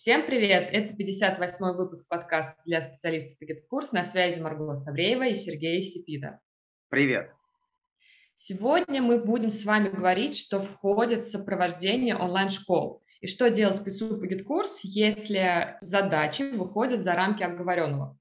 Всем привет! Это 58-й выпуск подкаста для специалистов Курс. На связи Марго Савреева и Сергей Сипида. Привет! Сегодня мы будем с вами говорить, что входит в сопровождение онлайн-школ и что делать спецу Курс, если задачи выходят за рамки оговоренного.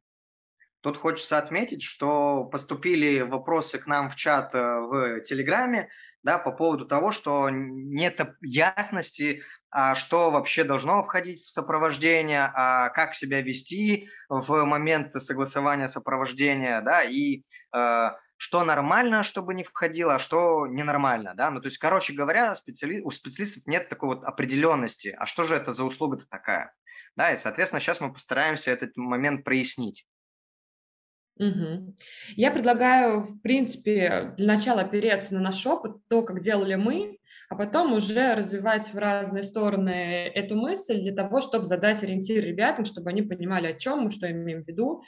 Тут хочется отметить, что поступили вопросы к нам в чат э, в Телеграме да, по поводу того, что нет ясности, а что вообще должно входить в сопровождение, а как себя вести в момент согласования сопровождения, да, и э, что нормально, чтобы не входило, а что ненормально, да, ну, то есть, короче говоря, специали... у специалистов нет такой вот определенности, а что же это за услуга-то такая, да, и, соответственно, сейчас мы постараемся этот момент прояснить. Угу. Я предлагаю, в принципе, для начала опереться на наш опыт, то, как делали мы, а потом уже развивать в разные стороны эту мысль для того, чтобы задать ориентир ребятам, чтобы они понимали, о чем мы, что имеем в виду,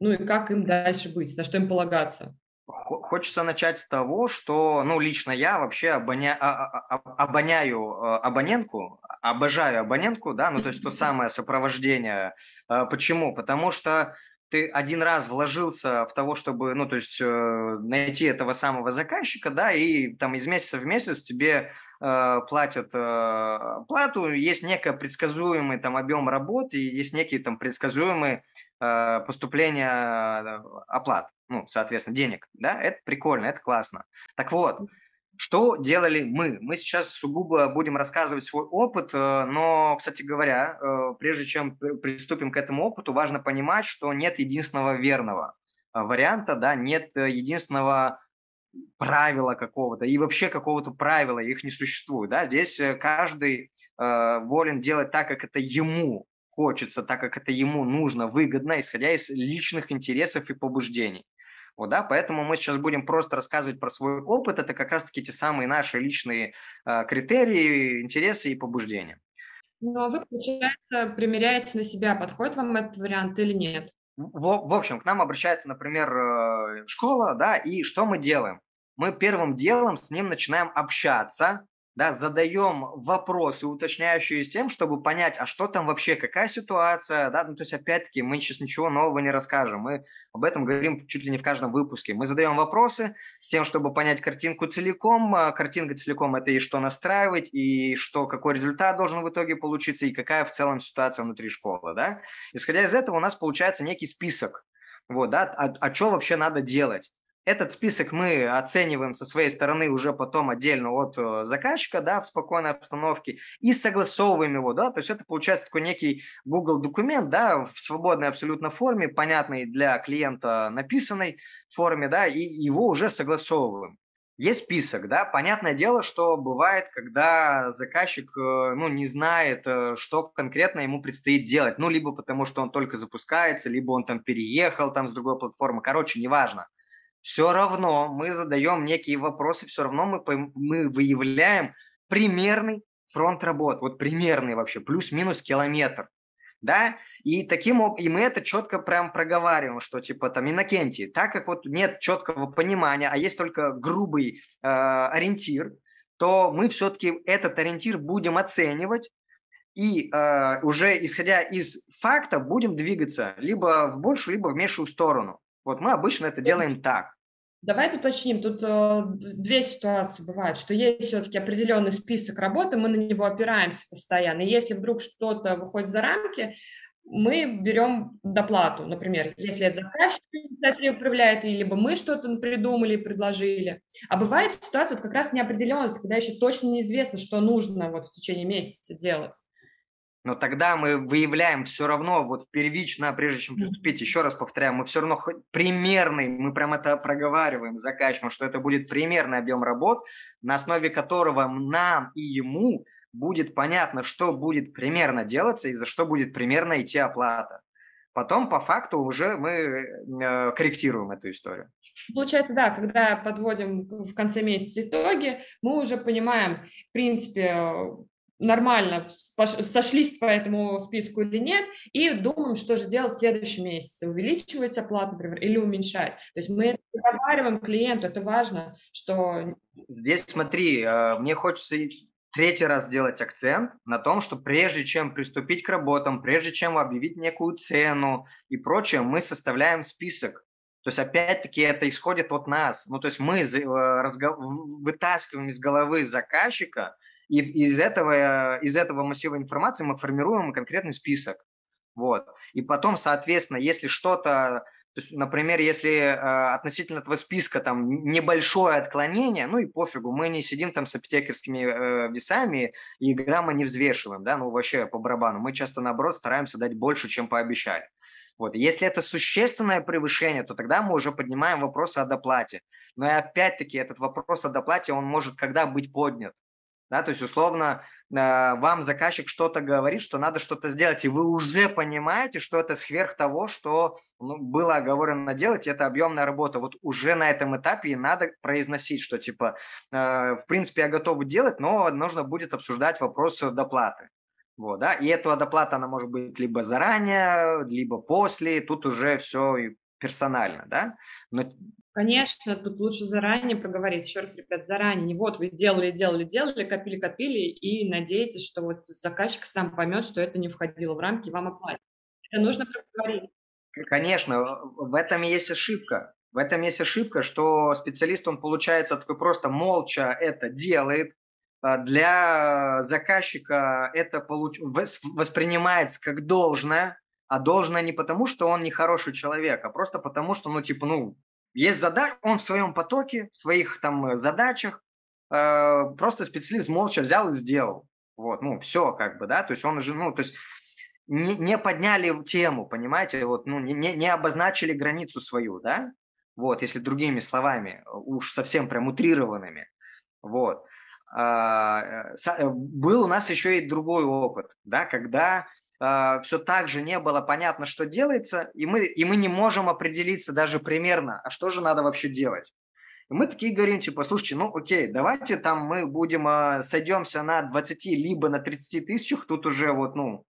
ну и как им дальше быть, на что им полагаться. Хочется начать с того, что, ну, лично я вообще обоня... А, а, а, обоняю э, абонентку, обожаю абонентку, да, ну, то есть то самое сопровождение. Э, почему? Потому что ты один раз вложился в того, чтобы, ну, то есть э, найти этого самого заказчика, да, и там из месяца в месяц тебе э, платят э, плату, есть некий предсказуемый там объем работы, есть некие там предсказуемые э, поступления э, оплат, ну, соответственно, денег, да, это прикольно, это классно. Так вот, что делали мы? Мы сейчас сугубо будем рассказывать свой опыт, э, но, кстати говоря, э, прежде чем приступим к этому опыту, важно понимать, что нет единственного верного э, варианта, да, нет единственного правила какого-то и вообще какого-то правила, их не существует, да, здесь каждый волен делать так, как это ему хочется, так как это ему нужно, выгодно, исходя из личных интересов и побуждений. Вот, да, поэтому мы сейчас будем просто рассказывать про свой опыт. Это как раз-таки те самые наши личные э, критерии, интересы и побуждения. Ну, а вы, получается, примеряете на себя, подходит вам этот вариант или нет? В, в общем, к нам обращается, например, э, школа, да, и что мы делаем? Мы первым делом с ним начинаем общаться, да, задаем вопросы, уточняющие с тем, чтобы понять, а что там вообще, какая ситуация, да, ну, то есть, опять-таки, мы сейчас ничего нового не расскажем, мы об этом говорим чуть ли не в каждом выпуске. Мы задаем вопросы с тем, чтобы понять картинку целиком, а картинка целиком – это и что настраивать, и что, какой результат должен в итоге получиться, и какая в целом ситуация внутри школы, да. Исходя из этого у нас получается некий список, вот, да, а, а что вообще надо делать. Этот список мы оцениваем со своей стороны уже потом отдельно от э, заказчика, да, в спокойной обстановке, и согласовываем его, да, то есть это получается такой некий Google документ, да, в свободной абсолютно форме, понятной для клиента написанной форме, да, и его уже согласовываем. Есть список, да, понятное дело, что бывает, когда заказчик, э, ну, не знает, э, что конкретно ему предстоит делать, ну, либо потому, что он только запускается, либо он там переехал там с другой платформы, короче, неважно все равно мы задаем некие вопросы, все равно мы, мы выявляем примерный фронт работ, вот примерный вообще, плюс-минус километр, да, и таким и мы это четко прям проговариваем, что типа там Иннокентий, так как вот нет четкого понимания, а есть только грубый э, ориентир, то мы все-таки этот ориентир будем оценивать и э, уже исходя из факта будем двигаться либо в большую, либо в меньшую сторону. Вот мы обычно это делаем так. Давайте уточним, тут э, две ситуации бывают, что есть все-таки определенный список работы, мы на него опираемся постоянно. И если вдруг что-то выходит за рамки, мы берем доплату, например, если это заказчик инициативу проявляет, либо мы что-то придумали и предложили. А бывает ситуация вот как раз неопределенность, когда еще точно неизвестно, что нужно вот в течение месяца делать но тогда мы выявляем все равно, вот первично, прежде чем приступить, еще раз повторяю, мы все равно примерный, мы прям это проговариваем с заказчиком, что это будет примерный объем работ, на основе которого нам и ему будет понятно, что будет примерно делаться и за что будет примерно идти оплата. Потом, по факту, уже мы э, корректируем эту историю. Получается, да, когда подводим в конце месяца итоги, мы уже понимаем, в принципе, нормально сошлись по этому списку или нет, и думаем, что же делать в следующем месяце, увеличивать оплату, например, или уменьшать. То есть мы это проговариваем клиенту, это важно, что... Здесь смотри, э, мне хочется третий раз сделать акцент на том, что прежде чем приступить к работам, прежде чем объявить некую цену и прочее, мы составляем список. То есть, опять-таки, это исходит от нас. Ну, то есть мы э, вытаскиваем из головы заказчика, и из этого, из этого массива информации мы формируем конкретный список. Вот. И потом, соответственно, если что-то то есть, например, если э, относительно этого списка там небольшое отклонение, ну и пофигу, мы не сидим там с апотекерскими э, весами и грамма не взвешиваем, да, ну вообще по барабану. Мы часто, наоборот, стараемся дать больше, чем пообещали. Вот. Если это существенное превышение, то тогда мы уже поднимаем вопрос о доплате. Но и опять-таки этот вопрос о доплате, он может когда быть поднят. Да, то есть, условно, э, вам заказчик что-то говорит, что надо что-то сделать, и вы уже понимаете, что это сверх того, что ну, было оговорено делать, это объемная работа. Вот уже на этом этапе и надо произносить, что типа, э, в принципе, я готов делать, но нужно будет обсуждать вопрос доплаты. Вот, да, и эта доплата, она может быть либо заранее, либо после, тут уже все персонально, да. Но Конечно, тут лучше заранее проговорить. Еще раз, ребят, заранее. Не вот вы делали, делали, делали, копили, копили и надеетесь, что вот заказчик сам поймет, что это не входило в рамки, вам оплатят. Это нужно проговорить. Конечно, в этом есть ошибка. В этом есть ошибка, что специалист, он, получается, такой просто молча это делает. А для заказчика это получ... воспринимается как должное, а должное не потому, что он не хороший человек, а просто потому, что, ну, типа, ну, есть задача, он в своем потоке, в своих там э, задачах, э, просто специалист молча взял и сделал. Вот, ну, все как бы, да, то есть он уже, ну, то есть не, не подняли тему, понимаете, вот, ну, не, не обозначили границу свою, да, вот, если другими словами, уж совсем прям утрированными, вот. А, э, был у нас еще и другой опыт, да, когда а, все так же не было понятно, что делается, и мы, и мы не можем определиться даже примерно, а что же надо вообще делать. И мы такие говорим, типа, слушайте, ну окей, давайте там мы будем, э, сойдемся на 20 либо на 30 тысячах, тут уже вот, ну,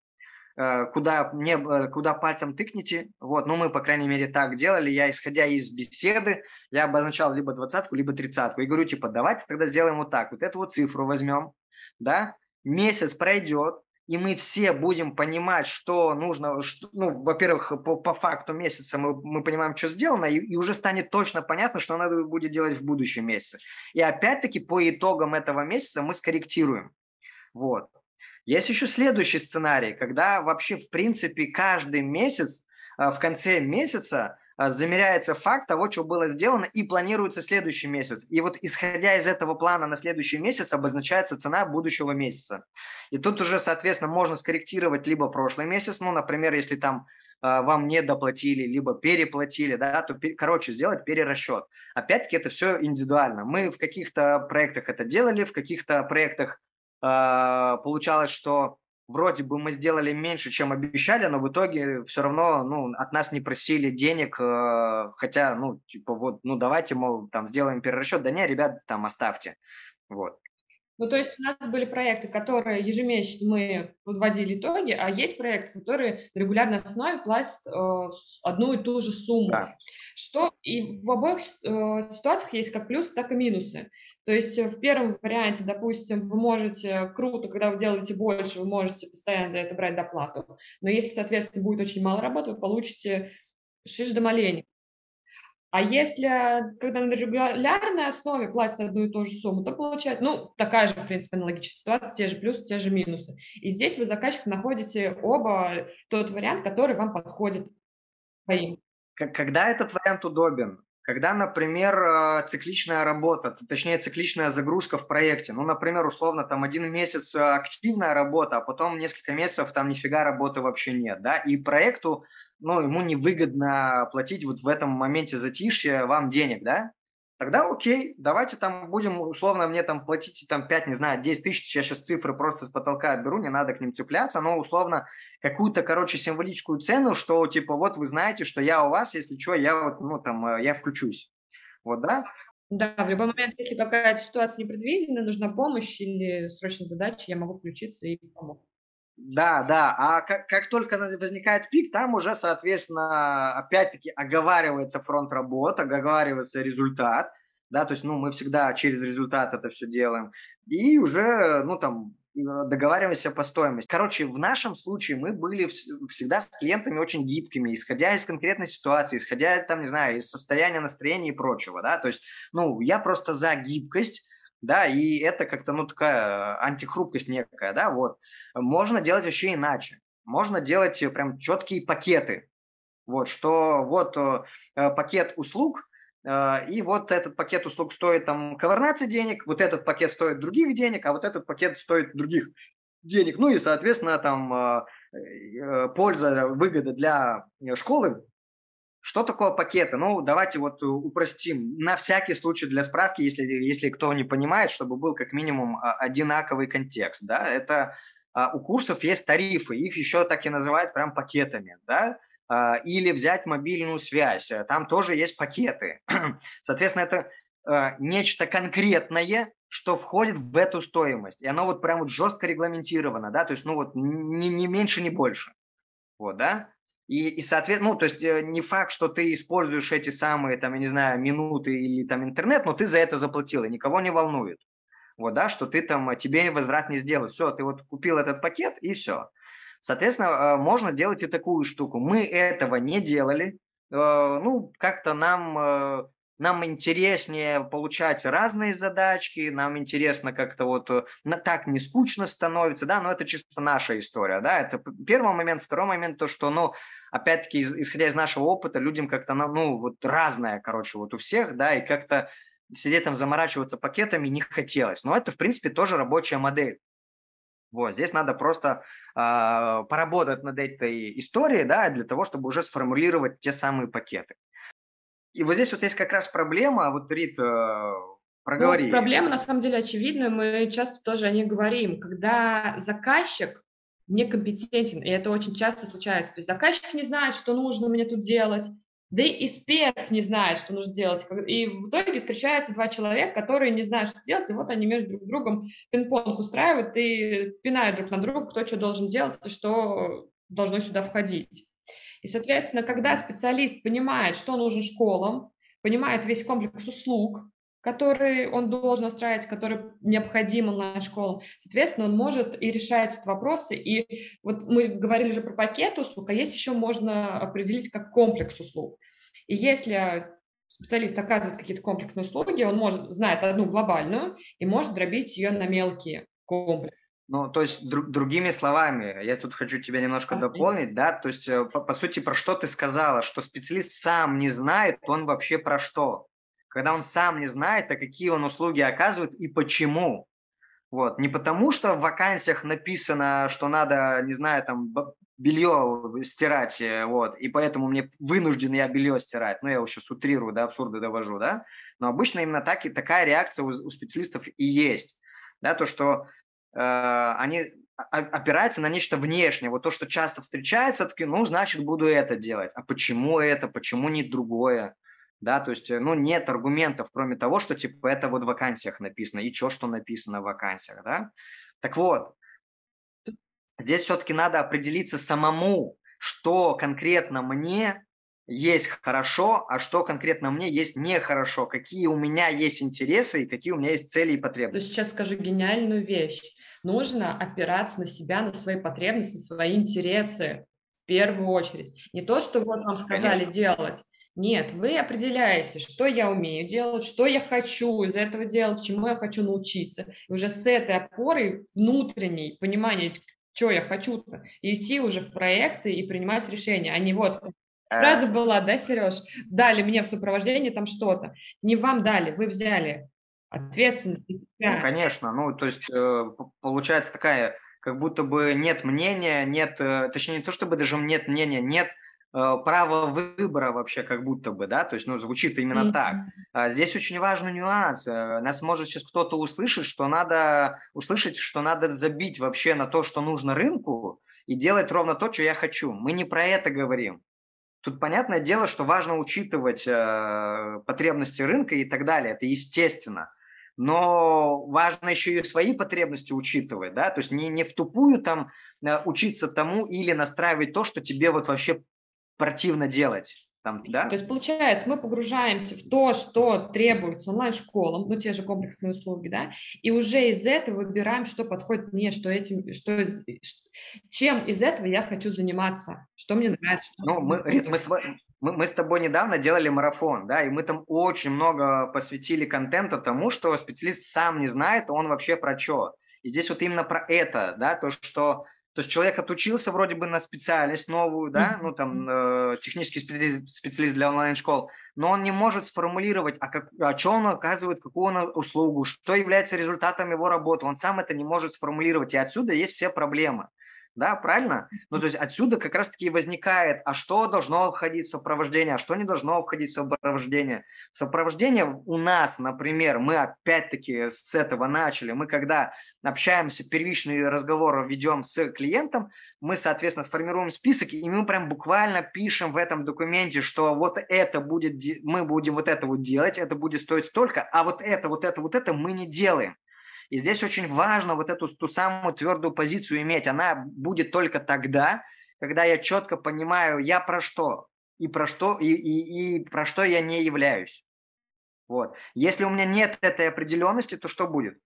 э, куда, не, э, куда пальцем тыкните, вот, ну мы, по крайней мере, так делали, я, исходя из беседы, я обозначал либо двадцатку, либо тридцатку, и говорю, типа, давайте тогда сделаем вот так, вот эту вот цифру возьмем, да, месяц пройдет, и мы все будем понимать, что нужно, что, ну, во-первых, по, по факту месяца мы, мы понимаем, что сделано, и, и уже станет точно понятно, что надо будет делать в будущем месяце. И опять-таки по итогам этого месяца мы скорректируем. Вот. Есть еще следующий сценарий, когда вообще, в принципе, каждый месяц, а, в конце месяца замеряется факт того, что было сделано, и планируется следующий месяц. И вот исходя из этого плана на следующий месяц обозначается цена будущего месяца. И тут уже, соответственно, можно скорректировать либо прошлый месяц, ну, например, если там э, вам не доплатили, либо переплатили, да, то, короче, сделать перерасчет. Опять-таки, это все индивидуально. Мы в каких-то проектах это делали, в каких-то проектах э, получалось, что вроде бы мы сделали меньше, чем обещали, но в итоге все равно ну, от нас не просили денег, э, хотя, ну, типа, вот, ну, давайте, мол, там, сделаем перерасчет. Да не, ребят, там, оставьте. Вот. Ну, то есть у нас были проекты, которые ежемесячно мы подводили итоги, а есть проекты, которые на регулярной основе платят э, одну и ту же сумму. Да. Что и в обоих э, ситуациях есть как плюсы, так и минусы. То есть в первом варианте, допустим, вы можете, круто, когда вы делаете больше, вы можете постоянно за это брать доплату. Но если, соответственно, будет очень мало работы, вы получите шиш до маленьких. А если, когда на регулярной основе платят одну и ту же сумму, то получается, ну, такая же, в принципе, аналогичная ситуация, те же плюсы, те же минусы. И здесь вы заказчик находите оба тот вариант, который вам подходит. Когда этот вариант удобен? Когда, например, э, цикличная работа, точнее, цикличная загрузка в проекте, ну, например, условно, там один месяц э, активная работа, а потом несколько месяцев там нифига работы вообще нет, да, и проекту ну, ему невыгодно платить вот в этом моменте затишья вам денег, да, тогда окей, давайте там будем, условно, мне там платить там 5, не знаю, 10 тысяч, я сейчас цифры просто с потолка беру, не надо к ним цепляться, но условно какую-то, короче, символическую цену, что типа вот вы знаете, что я у вас, если что, я вот, ну там, э, я включусь. Вот, да? Да, в любой момент, если какая-то ситуация непредвиденная, нужна помощь или срочная задача, я могу включиться и помочь. Да, да. А как, как только возникает пик, там уже, соответственно, опять-таки оговаривается фронт работ, оговаривается результат. да, то есть, ну, мы всегда через результат это все делаем, и уже, ну, там, договариваемся по стоимости. Короче, в нашем случае мы были всегда с клиентами очень гибкими, исходя из конкретной ситуации, исходя, там, не знаю, из состояния настроения и прочего, да, то есть, ну, я просто за гибкость, да, и это как-то, ну, такая антихрупкость некая, да, вот. Можно делать вообще иначе. Можно делать прям четкие пакеты, вот, что вот э, пакет услуг, э, и вот этот пакет услуг стоит там ковырнаться денег, вот этот пакет стоит других денег, а вот этот пакет стоит других денег. Ну и, соответственно, там э, э польза, выгода для школы что такое пакеты? Ну, давайте вот упростим. На всякий случай для справки, если, если кто не понимает, чтобы был как минимум а, одинаковый контекст, да, это а, у курсов есть тарифы, их еще так и называют прям пакетами, да, а, или взять мобильную связь, там тоже есть пакеты. Соответственно, это нечто конкретное, что входит в эту стоимость, и оно вот прям вот жестко регламентировано, да, то есть, ну вот, не, не меньше, не больше, вот, да, и, и соответственно, ну, то есть э, не факт, что ты используешь эти самые, там, я не знаю, минуты или там интернет, но ты за это заплатил, и никого не волнует. Вот, да, что ты там, тебе возврат не сделают. Все, ты вот купил этот пакет, и все. Соответственно, э, можно делать и такую штуку. Мы этого не делали. Э, ну, как-то нам нам интереснее получать разные задачки, нам интересно как-то вот так не скучно становится, да, но это чисто наша история, да, это первый момент, второй момент то, что, ну, опять-таки, исходя из нашего опыта, людям как-то, ну, вот разное, короче, вот у всех, да, и как-то сидеть там заморачиваться пакетами не хотелось. Но это, в принципе, тоже рабочая модель. Вот, здесь надо просто э, поработать над этой историей, да, для того, чтобы уже сформулировать те самые пакеты. И вот здесь вот есть как раз проблема, вот, Рит, э, проговори. Ну, проблема, на самом деле, очевидна, мы часто тоже о ней говорим. Когда заказчик некомпетентен, и это очень часто случается. То есть заказчик не знает, что нужно мне тут делать, да и спец не знает, что нужно делать. И в итоге встречаются два человека, которые не знают, что делать, и вот они между друг другом пинг-понг устраивают и пинают друг на друга, кто что должен делать и что должно сюда входить. И, соответственно, когда специалист понимает, что нужно школам, понимает весь комплекс услуг, который он должен устраивать, который необходим онлайн-школам. Соответственно, он может и решать эти вопросы. И вот мы говорили же про пакет услуг, а есть еще можно определить как комплекс услуг. И если специалист оказывает какие-то комплексные услуги, он может знает одну глобальную и может дробить ее на мелкие комплексы. Ну, то есть, друг, другими словами, я тут хочу тебя немножко okay. дополнить, да, то есть, э, по, по сути, про что ты сказала, что специалист сам не знает, он вообще про что когда он сам не знает, а какие он услуги оказывает и почему. Вот. Не потому, что в вакансиях написано, что надо, не знаю, там, белье стирать, э, вот, и поэтому мне вынужден я белье стирать. Ну, я его сейчас утрирую, да, абсурды довожу, да. Но обычно именно так, и такая реакция у, у специалистов и есть. Да, то, что э, они опираются на нечто внешнее. Вот то, что часто встречается, такие, ну, значит, буду это делать. А почему это? Почему не другое? Да, то есть, э, ну, нет аргументов, кроме того, что, типа, это вот в вакансиях написано, и что, что написано в вакансиях, да. Так вот, здесь все-таки надо определиться самому, что конкретно мне есть хорошо, а что конкретно мне есть нехорошо, какие у меня есть интересы и какие у меня есть цели и потребности. То сейчас скажу гениальную вещь. Нужно опираться на себя, на свои потребности, на свои интересы в первую очередь. Не то, что вот вам сказали Конечно. делать, нет, вы определяете, что я умею делать, что я хочу из этого делать, чему я хочу научиться. И уже с этой опорой внутренней, понимания, что я хочу идти уже в проекты и принимать решения, а не вот фраза была, да, Сереж, дали мне в сопровождении там что-то. Не вам дали, вы взяли ответственность. Ну, конечно, ну, то есть э, получается такая, как будто бы нет мнения, нет, э, точнее, не то чтобы даже нет мнения, нет Э, право выбора вообще как будто бы, да, то есть, ну, звучит именно mm-hmm. так. А здесь очень важный нюанс. Э, нас может сейчас кто-то услышать, что надо услышать, что надо забить вообще на то, что нужно рынку и делать ровно то, что я хочу. Мы не про это говорим. Тут понятное дело, что важно учитывать э, потребности рынка и так далее. Это естественно. Но важно еще и свои потребности учитывать, да, то есть не, не в тупую там э, учиться тому или настраивать то, что тебе вот вообще противно делать. Там, да? То есть, получается, мы погружаемся в то, что требуется онлайн-школам, ну, те же комплексные услуги, да, и уже из этого выбираем, что подходит мне, что этим, что, чем из этого я хочу заниматься, что мне нравится. Ну, мы, мы, с мы, мы с тобой недавно делали марафон, да, и мы там очень много посвятили контента тому, что специалист сам не знает, он вообще про что. И здесь вот именно про это, да, то, что то есть человек отучился вроде бы на специальность новую, да, ну там э, технический специалист, специалист для онлайн-школ, но он не может сформулировать, а, как, а что он оказывает, какую он услугу, что является результатом его работы. Он сам это не может сформулировать, и отсюда есть все проблемы да, правильно? Ну, то есть отсюда как раз-таки возникает, а что должно входить в сопровождение, а что не должно входить в сопровождение. Сопровождение у нас, например, мы опять-таки с этого начали, мы когда общаемся, первичный разговор ведем с клиентом, мы, соответственно, сформируем список, и мы прям буквально пишем в этом документе, что вот это будет, мы будем вот это вот делать, это будет стоить столько, а вот это, вот это, вот это мы не делаем. И здесь очень важно вот эту ту самую твердую позицию иметь. Она будет только тогда, когда я четко понимаю, я про что и про что и, и, и про что я не являюсь. Вот. Если у меня нет этой определенности, то что будет?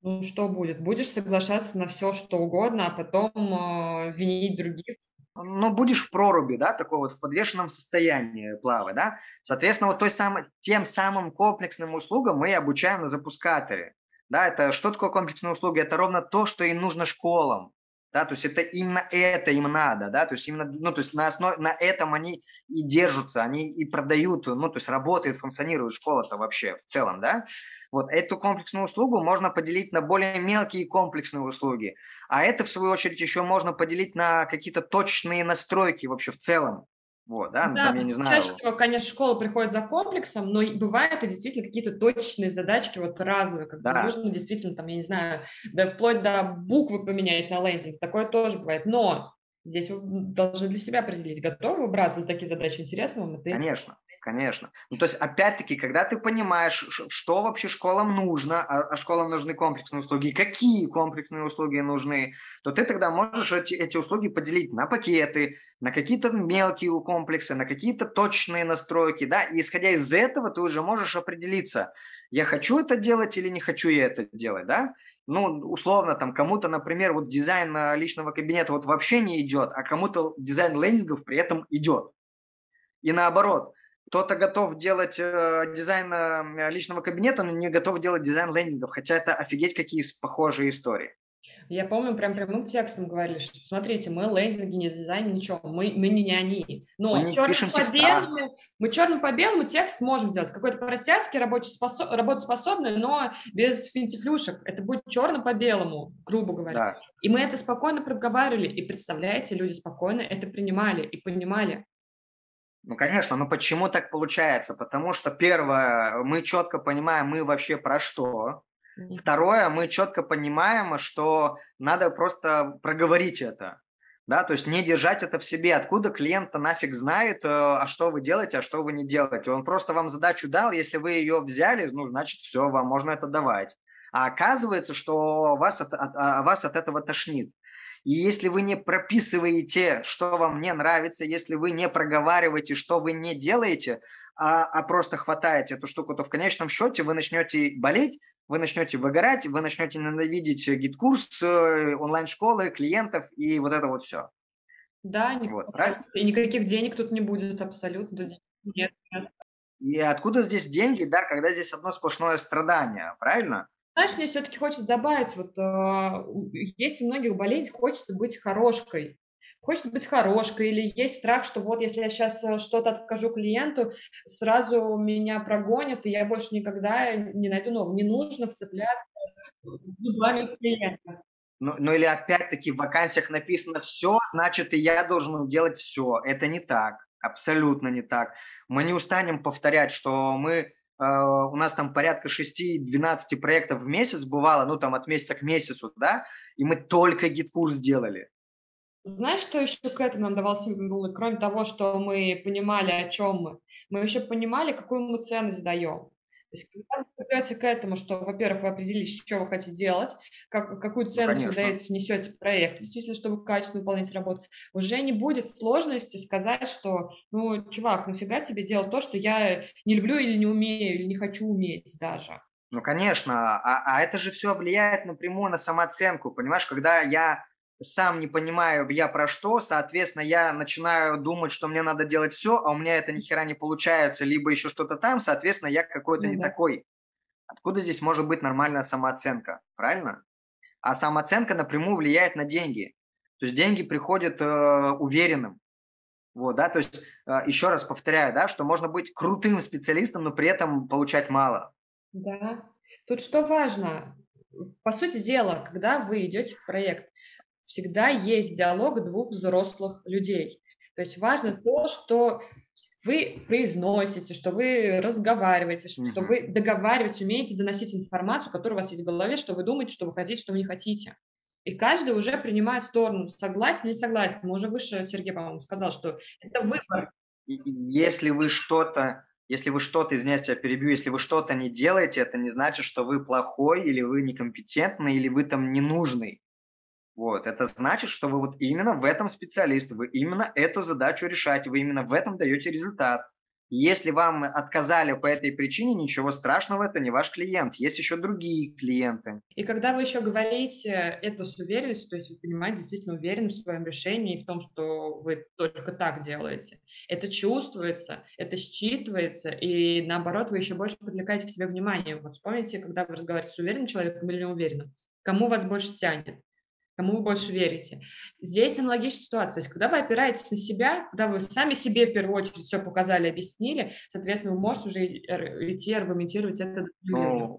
Ну, что будет? Будешь соглашаться на все, что угодно, а потом э, винить других. Ну, будешь в проруби, да, такой вот в подвешенном состоянии плавать, да. Соответственно, вот той самой, тем самым комплексным услугам мы обучаем на запускаторе. Да, это что такое комплексные услуги? Это ровно то, что им нужно школам. Да, то есть это именно это им надо, да, то есть именно, ну, то есть на основе, на этом они и держатся, они и продают, ну, то есть работает, функционирует школа-то вообще в целом, да. Вот эту комплексную услугу можно поделить на более мелкие комплексные услуги, а это, в свою очередь, еще можно поделить на какие-то точные настройки вообще в целом. Вот, да, ну, да там, я не знаю. Чаще всего, конечно, школа приходит за комплексом, но бывают и действительно какие-то точечные задачки, вот разовые, как да. нужно действительно, там, я не знаю, да вплоть до буквы поменять на лендинг, такое тоже бывает, но здесь вы должны для себя определить, готовы браться за такие задачи, интересно вам это? Конечно, Конечно. Ну, то есть, опять-таки, когда ты понимаешь, что вообще школам нужно, а, а школам нужны комплексные услуги, какие комплексные услуги нужны, то ты тогда можешь эти, эти услуги поделить на пакеты, на какие-то мелкие комплексы, на какие-то точные настройки, да, и исходя из этого ты уже можешь определиться, я хочу это делать или не хочу я это делать, да, ну, условно, там, кому-то, например, вот дизайн личного кабинета вот вообще не идет, а кому-то дизайн лендингов при этом идет. И наоборот, кто-то готов делать э, дизайн э, личного кабинета, но не готов делать дизайн лендингов, хотя это офигеть какие похожие истории. Я помню, прям прямым текстом говорили, что смотрите, мы лендинги не дизайним, ничего, мы, мы не, не они. Но мы, не пишем по белому, мы черным по белому текст можем сделать, какой-то простецкий, работоспособ, работоспособный, но без финтифлюшек. Это будет черно по белому, грубо говоря. Да. И мы это спокойно проговаривали, и представляете, люди спокойно это принимали и понимали. Ну, конечно, но почему так получается? Потому что, первое, мы четко понимаем, мы вообще про что. Второе, мы четко понимаем, что надо просто проговорить это. Да, то есть не держать это в себе. Откуда клиент нафиг знает, э, а что вы делаете, а что вы не делаете. Он просто вам задачу дал, если вы ее взяли, ну, значит, все, вам можно это давать. А оказывается, что вас от, от, а вас от этого тошнит. И если вы не прописываете, что вам не нравится, если вы не проговариваете, что вы не делаете, а, а просто хватаете эту штуку, то в конечном счете вы начнете болеть, вы начнете выгорать, вы начнете ненавидеть GetCourse, э, онлайн-школы, клиентов и вот это вот все. Да, вот, и никаких денег тут не будет абсолютно. Нет, нет. И откуда здесь деньги, да, когда здесь одно сплошное страдание, правильно? Знаешь, мне все-таки хочется добавить, вот э, есть у многих болезней, хочется быть хорошкой. Хочется быть хорошкой, или есть страх, что вот если я сейчас э, что-то откажу клиенту, сразу меня прогонят, и я больше никогда не найду нового. Не нужно вцепляться зубами клиента. Ну, ну или опять-таки в вакансиях написано все, значит и я должен делать все. Это не так, абсолютно не так. Мы не устанем повторять, что мы у нас там порядка 6-12 проектов в месяц бывало, ну там от месяца к месяцу, да, и мы только GetCourse сделали. Знаешь, что еще к этому нам давал символ? Кроме того, что мы понимали, о чем мы, мы еще понимали, какую мы ценность даем. То есть, когда вы придете к этому, что, во-первых, вы определились, что вы хотите делать, как, какую ну, ценность ну, вы даете, несете проект, действительно, чтобы качественно выполнять работу, уже не будет сложности сказать, что, ну, чувак, нафига тебе делать то, что я не люблю или не умею, или не хочу уметь даже. Ну, конечно, а, а это же все влияет напрямую на самооценку, понимаешь, когда я сам не понимаю, я про что, соответственно, я начинаю думать, что мне надо делать все, а у меня это ни хера не получается, либо еще что-то там, соответственно, я какой-то ну, не да. такой. Откуда здесь может быть нормальная самооценка, правильно? А самооценка напрямую влияет на деньги. То есть деньги приходят э, уверенным. Вот, да, то есть э, еще раз повторяю, да, что можно быть крутым специалистом, но при этом получать мало. Да. Тут что важно? По сути дела, когда вы идете в проект, всегда есть диалог двух взрослых людей. То есть важно то, что вы произносите, что вы разговариваете, что mm-hmm. вы договариваете, умеете доносить информацию, которая у вас есть в голове, что вы думаете, что вы хотите, что вы не хотите. И каждый уже принимает сторону, согласен или согласен. Мы уже выше, Сергей, по-моему, сказал, что это выбор. Если вы что-то если вы что-то, извиняюсь, тебя перебью, если вы что-то не делаете, это не значит, что вы плохой, или вы некомпетентный, или вы там ненужный. Вот, это значит, что вы вот именно в этом специалист, вы именно эту задачу решаете, вы именно в этом даете результат. Если вам отказали по этой причине, ничего страшного, это не ваш клиент. Есть еще другие клиенты. И когда вы еще говорите это с уверенностью, то есть вы понимаете, действительно уверены в своем решении и в том, что вы только так делаете, это чувствуется, это считывается, и наоборот, вы еще больше привлекаете к себе внимание. Вот вспомните, когда вы разговариваете с уверенным человеком или неуверенным, кому вас больше тянет? Кому вы больше верите. Здесь аналогичная ситуация. То есть, когда вы опираетесь на себя, когда вы сами себе в первую очередь все показали, объяснили, соответственно, вы можете уже идти аргументировать это. Ну,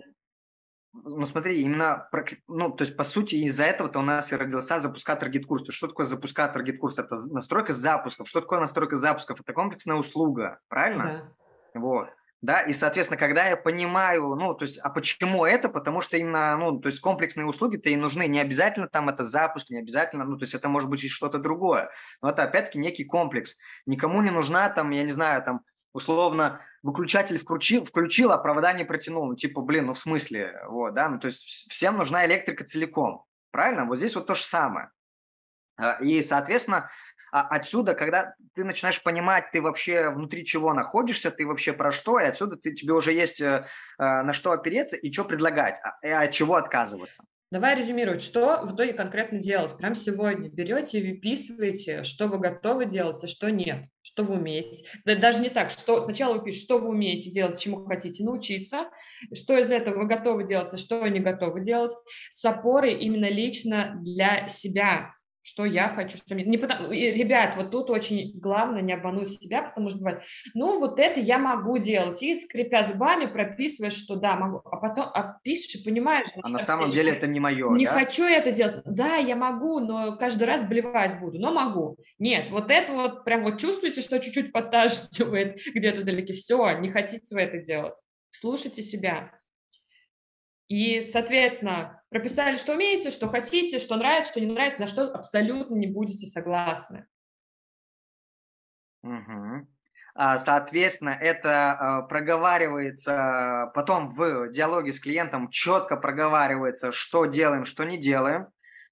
ну, смотри, именно, ну, то есть, по сути, из-за этого-то у нас и родился запускать таргет-курс. То есть, что такое запускать таргет-курс? Это настройка запусков. Что такое настройка запусков? Это комплексная услуга, правильно? Да. Вот да, и, соответственно, когда я понимаю, ну, то есть, а почему это? Потому что именно, ну, то есть комплексные услуги-то и нужны, не обязательно там это запуск, не обязательно, ну, то есть это может быть и что-то другое, но это опять-таки некий комплекс. Никому не нужна там, я не знаю, там, условно, выключатель включил, включил, а провода не протянул, ну, типа, блин, ну, в смысле, вот, да, ну, то есть всем нужна электрика целиком, правильно? Вот здесь вот то же самое. А, и, соответственно, а отсюда, когда ты начинаешь понимать, ты вообще внутри чего находишься, ты вообще про что, и отсюда ты, тебе уже есть э, э на что опереться и что предлагать, а, и от чего отказываться. Давай резюмировать, что в итоге конкретно делать. Прямо сегодня берете и выписываете, что вы готовы делать, а что нет, что вы умеете. Да, даже не так, что сначала вы пишете, что вы умеете делать, чему хотите научиться, что из этого вы готовы делать, а что не готовы делать, с опорой именно лично для себя, что я хочу, что мне... Не потому... Ребят, вот тут очень главное не обмануть себя, потому что бывает, ну, вот это я могу делать, и скрипя зубами прописываешь, что да, могу, а потом а пишешь и понимаешь... А на самом деле это не мое, Не да? хочу это делать. Да, я могу, но каждый раз блевать буду, но могу. Нет, вот это вот прям вот чувствуете, что чуть-чуть подташнивает где-то вдалеке. Все, не хотите вы это делать. Слушайте себя. И, соответственно, прописали, что умеете, что хотите, что нравится, что не нравится, на что абсолютно не будете согласны. Угу. Соответственно, это а, проговаривается потом в диалоге с клиентом, четко проговаривается, что делаем, что не делаем,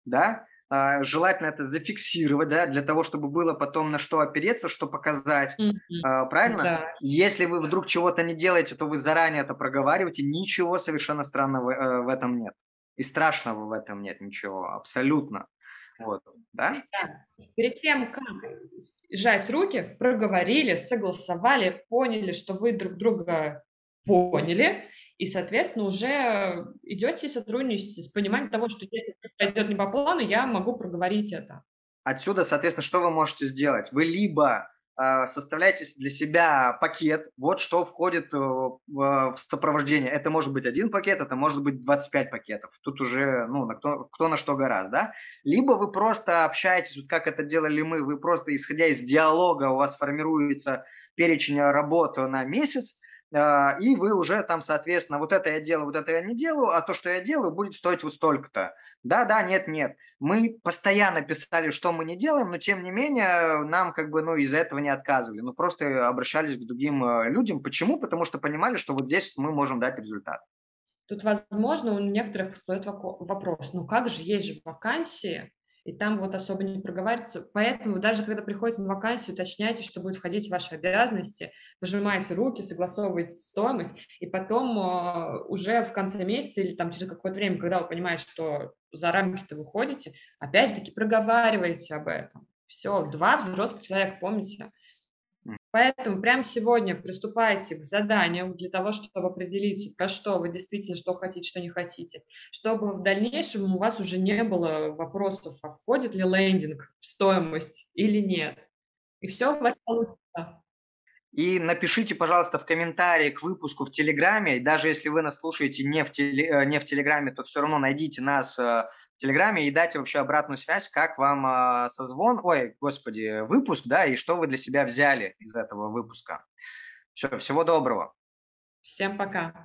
да, желательно это зафиксировать, да, для того, чтобы было потом на что опереться, что показать, mm-hmm. правильно? Да. Если вы вдруг чего-то не делаете, то вы заранее это проговариваете, ничего совершенно странного э, в этом нет. И страшного в этом нет ничего, абсолютно. Вот, да? да? Перед тем, как сжать руки, проговорили, согласовали, поняли, что вы друг друга поняли, и, соответственно, уже идете сотрудничаете с пониманием того, что если пройдет не по плану, я могу проговорить это. Отсюда, соответственно, что вы можете сделать? Вы либо э, составляете для себя пакет, вот что входит э, в, в сопровождение. Это может быть один пакет, это может быть 25 пакетов. Тут уже, ну, на кто, кто на что гораздо, да? Либо вы просто общаетесь, вот как это делали мы, вы просто, исходя из диалога, у вас формируется перечень работы на месяц, и вы уже там, соответственно, вот это я делаю, вот это я не делаю, а то, что я делаю, будет стоить вот столько-то. Да, да, нет, нет. Мы постоянно писали, что мы не делаем, но тем не менее нам как бы, ну, из-за этого не отказывали. Ну, просто обращались к другим э, людям. Почему? Потому что понимали, что вот здесь мы можем дать результат. Тут, возможно, у некоторых стоит вопрос, ну как же, есть же вакансии, и там вот особо не проговаривается. Поэтому даже когда приходите на вакансию, уточняйте, что будет входить в ваши обязанности, пожимаете руки, согласовываете стоимость, и потом э, уже в конце месяца или там через какое-то время, когда вы понимаете, что за рамки-то выходите, опять-таки проговаривайте об этом. Все, два взрослых человека, помните, Поэтому прямо сегодня приступайте к заданию для того, чтобы определить, про что вы действительно, что хотите, что не хотите, чтобы в дальнейшем у вас уже не было вопросов, а входит ли лендинг в стоимость или нет. И все у вас получится. И напишите, пожалуйста, в комментарии к выпуску в Телеграме. даже если вы нас слушаете не в, теле, э, не в Телеграме, то все равно найдите нас э, в Телеграме и дайте вообще обратную связь, как вам э, созвон, ой, господи, выпуск, да, и что вы для себя взяли из этого выпуска. Все, всего доброго. Всем пока.